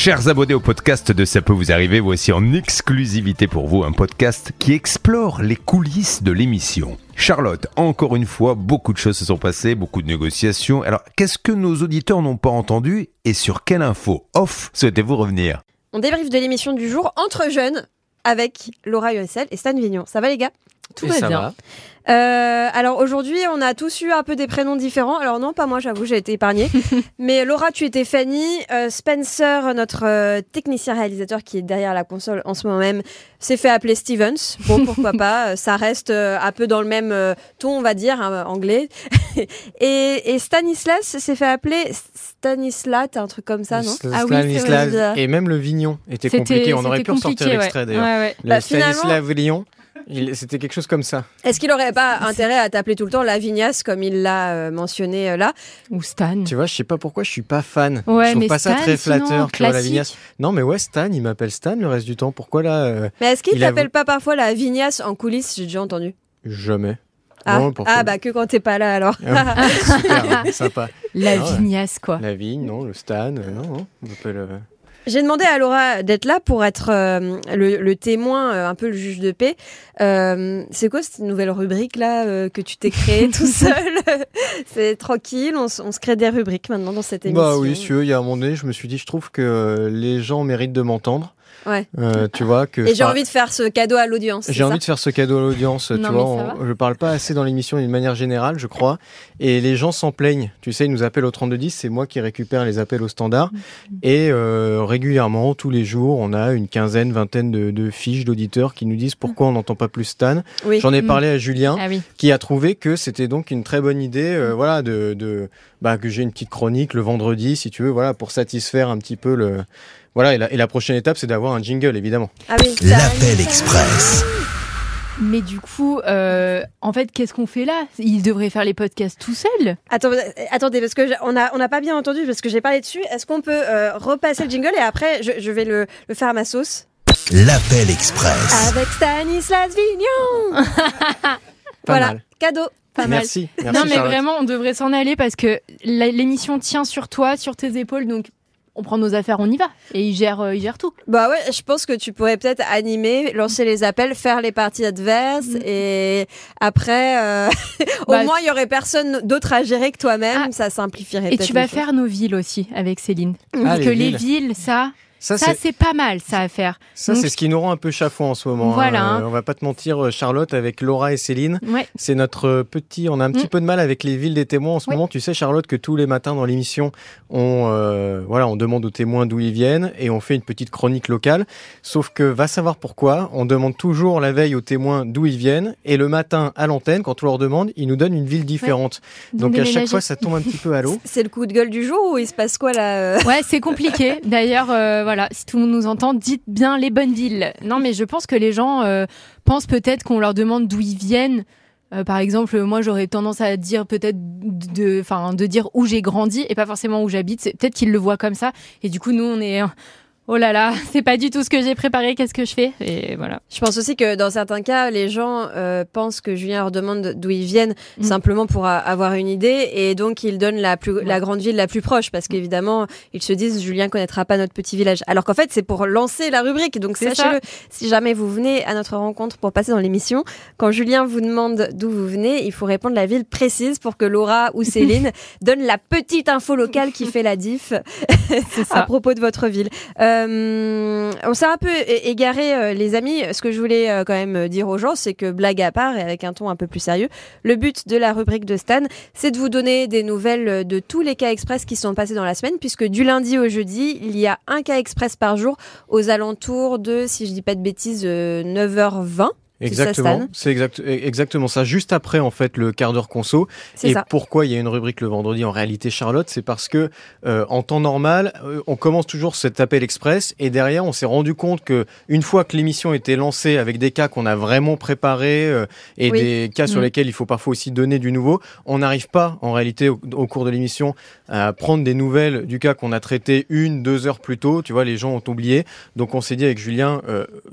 Chers abonnés au podcast de Ça peut vous arriver, voici en exclusivité pour vous un podcast qui explore les coulisses de l'émission. Charlotte, encore une fois, beaucoup de choses se sont passées, beaucoup de négociations. Alors, qu'est-ce que nos auditeurs n'ont pas entendu et sur quelle info off souhaitez-vous revenir? On débriefe de l'émission du jour entre jeunes avec Laura USL et Stan Vignon. Ça va les gars? Tout va bien. Euh, alors aujourd'hui, on a tous eu un peu des prénoms différents. Alors non, pas moi, j'avoue, j'ai été épargnée. Mais Laura, tu étais Fanny. Euh, Spencer, notre euh, technicien réalisateur qui est derrière la console en ce moment même, s'est fait appeler Stevens. Bon, pourquoi pas. Ça reste un peu dans le même ton, on va dire, hein, anglais. et, et, Stanislas s'est fait appeler Stanislat, un truc comme ça, non? Ah oui, Stanislas. Et même le Vignon était compliqué. On aurait pu ressortir l'extrait d'ailleurs. Ouais, ouais. Le bah, Stanislas Vignon. C'était quelque chose comme ça. Est-ce qu'il n'aurait pas intérêt à t'appeler tout le temps Lavignas comme il l'a euh, mentionné euh, là? Ou Stan Tu vois, je sais pas pourquoi je suis pas fan. Ouais, je trouve mais pas Stan, ça très flatteur, tu vois, Lavignas. Non, mais ouais, Stan, il m'appelle Stan le reste du temps. Pourquoi là euh, Mais est-ce qu'il t'appelle pas parfois Lavignas en coulisses? J'ai déjà entendu. Jamais. Ah, non, ah bah que quand t'es pas là alors. Ah super, sympa. Lavignas quoi. La vigne, non, le Stan, non, non. On appelle. J'ai demandé à Laura d'être là pour être euh, le, témoin, euh, un peu le juge de paix. Euh, c'est quoi cette nouvelle rubrique là que tu t'es créée tout seul? C'est tranquille, on, se crée des rubriques maintenant dans cette émission. Bah oui, si il y a un moment donné, je me suis dit, je trouve que les gens méritent de m'entendre. Ouais. Euh, tu vois que et j'ai envie de faire ce cadeau à l'audience. J'ai envie de faire ce cadeau à l'audience. tu vois, je parle pas assez dans l'émission d'une manière générale, je crois. Et les gens s'en plaignent. Tu sais, ils nous appellent au 3210, c'est moi qui récupère les appels au standard. Mm-hmm. Et euh, régulièrement, tous les jours, on a une quinzaine, vingtaine de, fiches d'auditeurs qui nous disent pourquoi on n'entend pas plus Stan. J'en ai parlé à Julien, ah qui a trouvé que c'était donc une très bonne idée, euh, voilà, de, de bah, que j'ai une petite chronique le vendredi, si tu veux, voilà, pour satisfaire un petit peu le voilà, et la, prochaine étape, c'est d'avoir un jingle, évidemment. Ah L'appel express. Mais du coup, euh, en fait, qu'est-ce qu'on fait là? Il devrait faire les podcasts tout seul? Attends, attendez, parce que on n'a on a pas bien entendu, parce que j'ai parlé dessus. Est-ce qu'on peut euh, repasser le jingle et après, je, vais le, faire à ma sauce? L'appel express. Avec Stanislas Vignon Voilà, cadeau. Pas merci, merci. Non, mais vraiment, on devrait s'en aller parce que l'émission tient sur toi, sur tes épaules. Donc, on prend nos affaires, on y va. Et il gère, euh, il gère tout. Bah ouais, je pense que tu pourrais peut-être animer, lancer les appels, faire les parties adverses mm. et après, euh, au bah, moins il y aurait personne d'autre à gérer que toi-même. Ah. Ça simplifierait. Et tu vas faire nos villes aussi avec Céline. Ah, Parce que les villes, ça. Ça, c'est pas mal, ça à faire. Ça, c'est ce qui nous rend un peu chafouin en ce moment. Hein. Voilà. Euh, on va pas te mentir, euh, Charlotte, avec Laura et Céline. C'est notre euh, petit. On a un petit mm. peu de mal avec les villes des témoins en ce moment. Tu sais, Charlotte, que tous les matins dans l'émission, on, voilà, on demande aux témoins d'où ils viennent et on fait une petite chronique locale. Sauf que, va savoir pourquoi, on demande toujours la veille aux témoins d'où ils viennent et le matin à l'antenne, quand on leur demande, ils nous donnent une ville différente. Donc à chaque fois, ça tombe un petit peu à l'eau. C'est le coup de gueule du jour ou il se passe quoi là Ouais, c'est compliqué. D'ailleurs voilà, si tout le monde nous entend, dites bien les bonnes villes. Non, mais je pense que les gens euh, pensent peut-être qu'on leur demande d'où ils viennent. Euh, par exemple, moi, j'aurais tendance à dire peut-être de, enfin, de dire où j'ai grandi et pas forcément où j'habite. Peut-être qu'ils le voient comme ça. Et du coup, nous, on est oh là là, c'est pas du tout ce que j'ai préparé, qu'est-ce que je fais Et voilà. Je pense aussi que dans certains cas, les gens euh, pensent que Julien leur demande d'où ils viennent mm. simplement pour avoir une idée et donc ils donnent la, plus, la grande ville la plus proche parce qu'évidemment, ils se disent Julien connaîtra pas notre petit village. Alors qu'en fait, c'est pour lancer la rubrique. Donc sachez-le, si jamais vous venez à notre rencontre pour passer dans l'émission, quand Julien vous demande d'où vous venez, il faut répondre la ville précise pour que Laura ou Céline donnent la petite info locale qui fait la diff à propos de votre ville. Euh, euh, on s'est un peu égaré, euh, les amis. Ce que je voulais euh, quand même dire aux gens, c'est que blague à part et avec un ton un peu plus sérieux, le but de la rubrique de Stan, c'est de vous donner des nouvelles de tous les cas express qui sont passés dans la semaine, puisque du lundi au jeudi, il y a un cas express par jour aux alentours de, si je dis pas de bêtises, 9h20. Exactement, c'est exact, exactement ça. Juste après, en fait, le quart d'heure conso. Et pourquoi il y a une rubrique le vendredi en réalité, Charlotte? C'est parce que euh, en temps normal, euh, on commence toujours cet appel express et derrière, on s'est rendu compte que une fois que l'émission était lancée avec des cas qu'on a vraiment préparés euh, et des cas sur mm. lesquels il faut parfois aussi donner du nouveau, on n'arrive pas en réalité au, cours de l'émission à prendre des nouvelles du cas qu'on a traité une, deux heures plus tôt. Tu vois, les gens ont oublié. Donc on s'est dit avec Julien,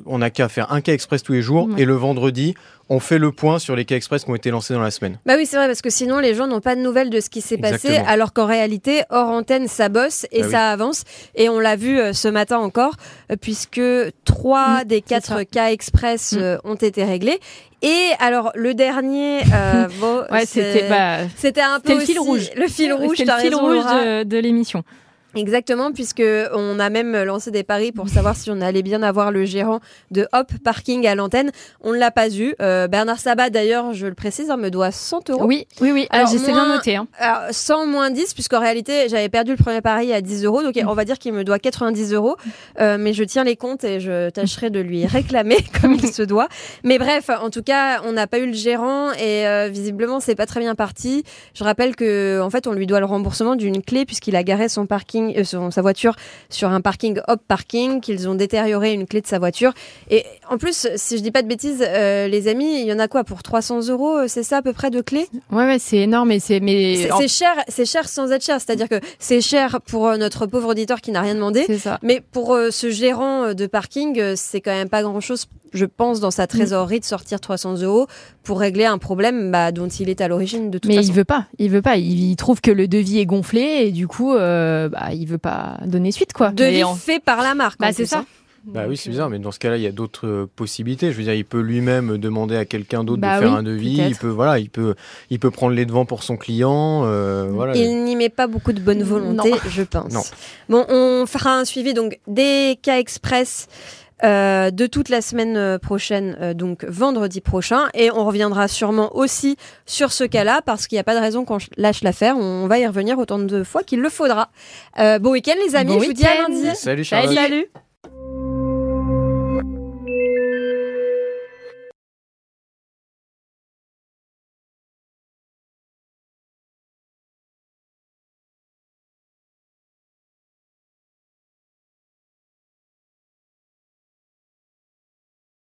on n'a qu'à faire un cas express tous les jours et le vendredi, on fait le point sur les cas express qui ont été lancés dans la semaine. Bah oui, c'est vrai, parce que sinon les gens n'ont pas de nouvelles de ce qui s'est passé, alors qu'en réalité, hors antenne, ça bosse et bah ça avance. Et on l'a vu euh, ce matin encore, euh, puisque trois des quatre cas express mm. euh, ont été réglés. Et alors le dernier, bon, c'était bah, un peu le fil rouge, le fil rouge, le fil rouge de l'émission. Exactement, puisque on a même lancé des paris pour savoir si on allait bien avoir le gérant de Hop Parking à l'antenne. On ne l'a pas eu. Euh, Bernard Sabat, d'ailleurs, je le précise, hein, me doit 100 euros. Oui, oui, oui. Alors, j'ai bien noté. Hein. 100 moins 10, puisqu'en réalité, j'avais perdu le premier pari à 10 euros. Donc, on va dire qu'il me doit 90 euros. Euh, mais je tiens les comptes et je tâcherai de lui réclamer comme il se doit. Mais bref, en tout cas, on n'a pas eu le gérant et euh, visiblement, c'est pas très bien parti. Je rappelle que, en fait, on lui doit le remboursement d'une clé puisqu'il a garé son parking euh, sa voiture sur un parking hop parking, qu'ils ont détérioré une clé de sa voiture. Et en plus, si je dis pas de bêtises, euh, les amis, il y en a quoi pour 300 euros euh, C'est ça à peu près de clés Ouais, ouais, c'est énorme. Et c'est mais c'est cher, c'est cher sans être cher. C'est-à-dire que c'est cher pour notre pauvre auditeur qui n'a rien demandé. Ça. Mais pour ce gérant de parking, c'est quand même pas grand-chose je pense, dans sa mm. trésorerie de sortir 300 euros pour régler un problème bah, dont il est à l'origine de toute Mais façon. Mais il veut pas, il veut pas. Il, trouve que le devis est gonflé et du coup, euh, bah, il veut pas donner suite, quoi. Devis fait par la marque. Bah, c'est ça. Bah oui, c'est bizarre, mais dans ce cas-là, il y a d'autres euh, possibilités. Je veux dire, il peut lui-même demander à quelqu'un d'autre de bah faire un devis. Il peut, voilà, il peut, il peut prendre les devants pour son client. Euh, voilà. Il n'y met pas beaucoup de bonne volonté, je pense. Non. Bon, on fera un suivi donc des cas express euh, de toute la semaine euh, prochaine, euh, donc vendredi prochain. Et on reviendra sûrement aussi sur ce cas-là, parce qu'il n'y a pas de raison qu'on lâche l'affaire. On va y revenir autant de fois qu'il le faudra. bon week-end les amis, je vous dis à lundi. Salut Charlotte. Salut.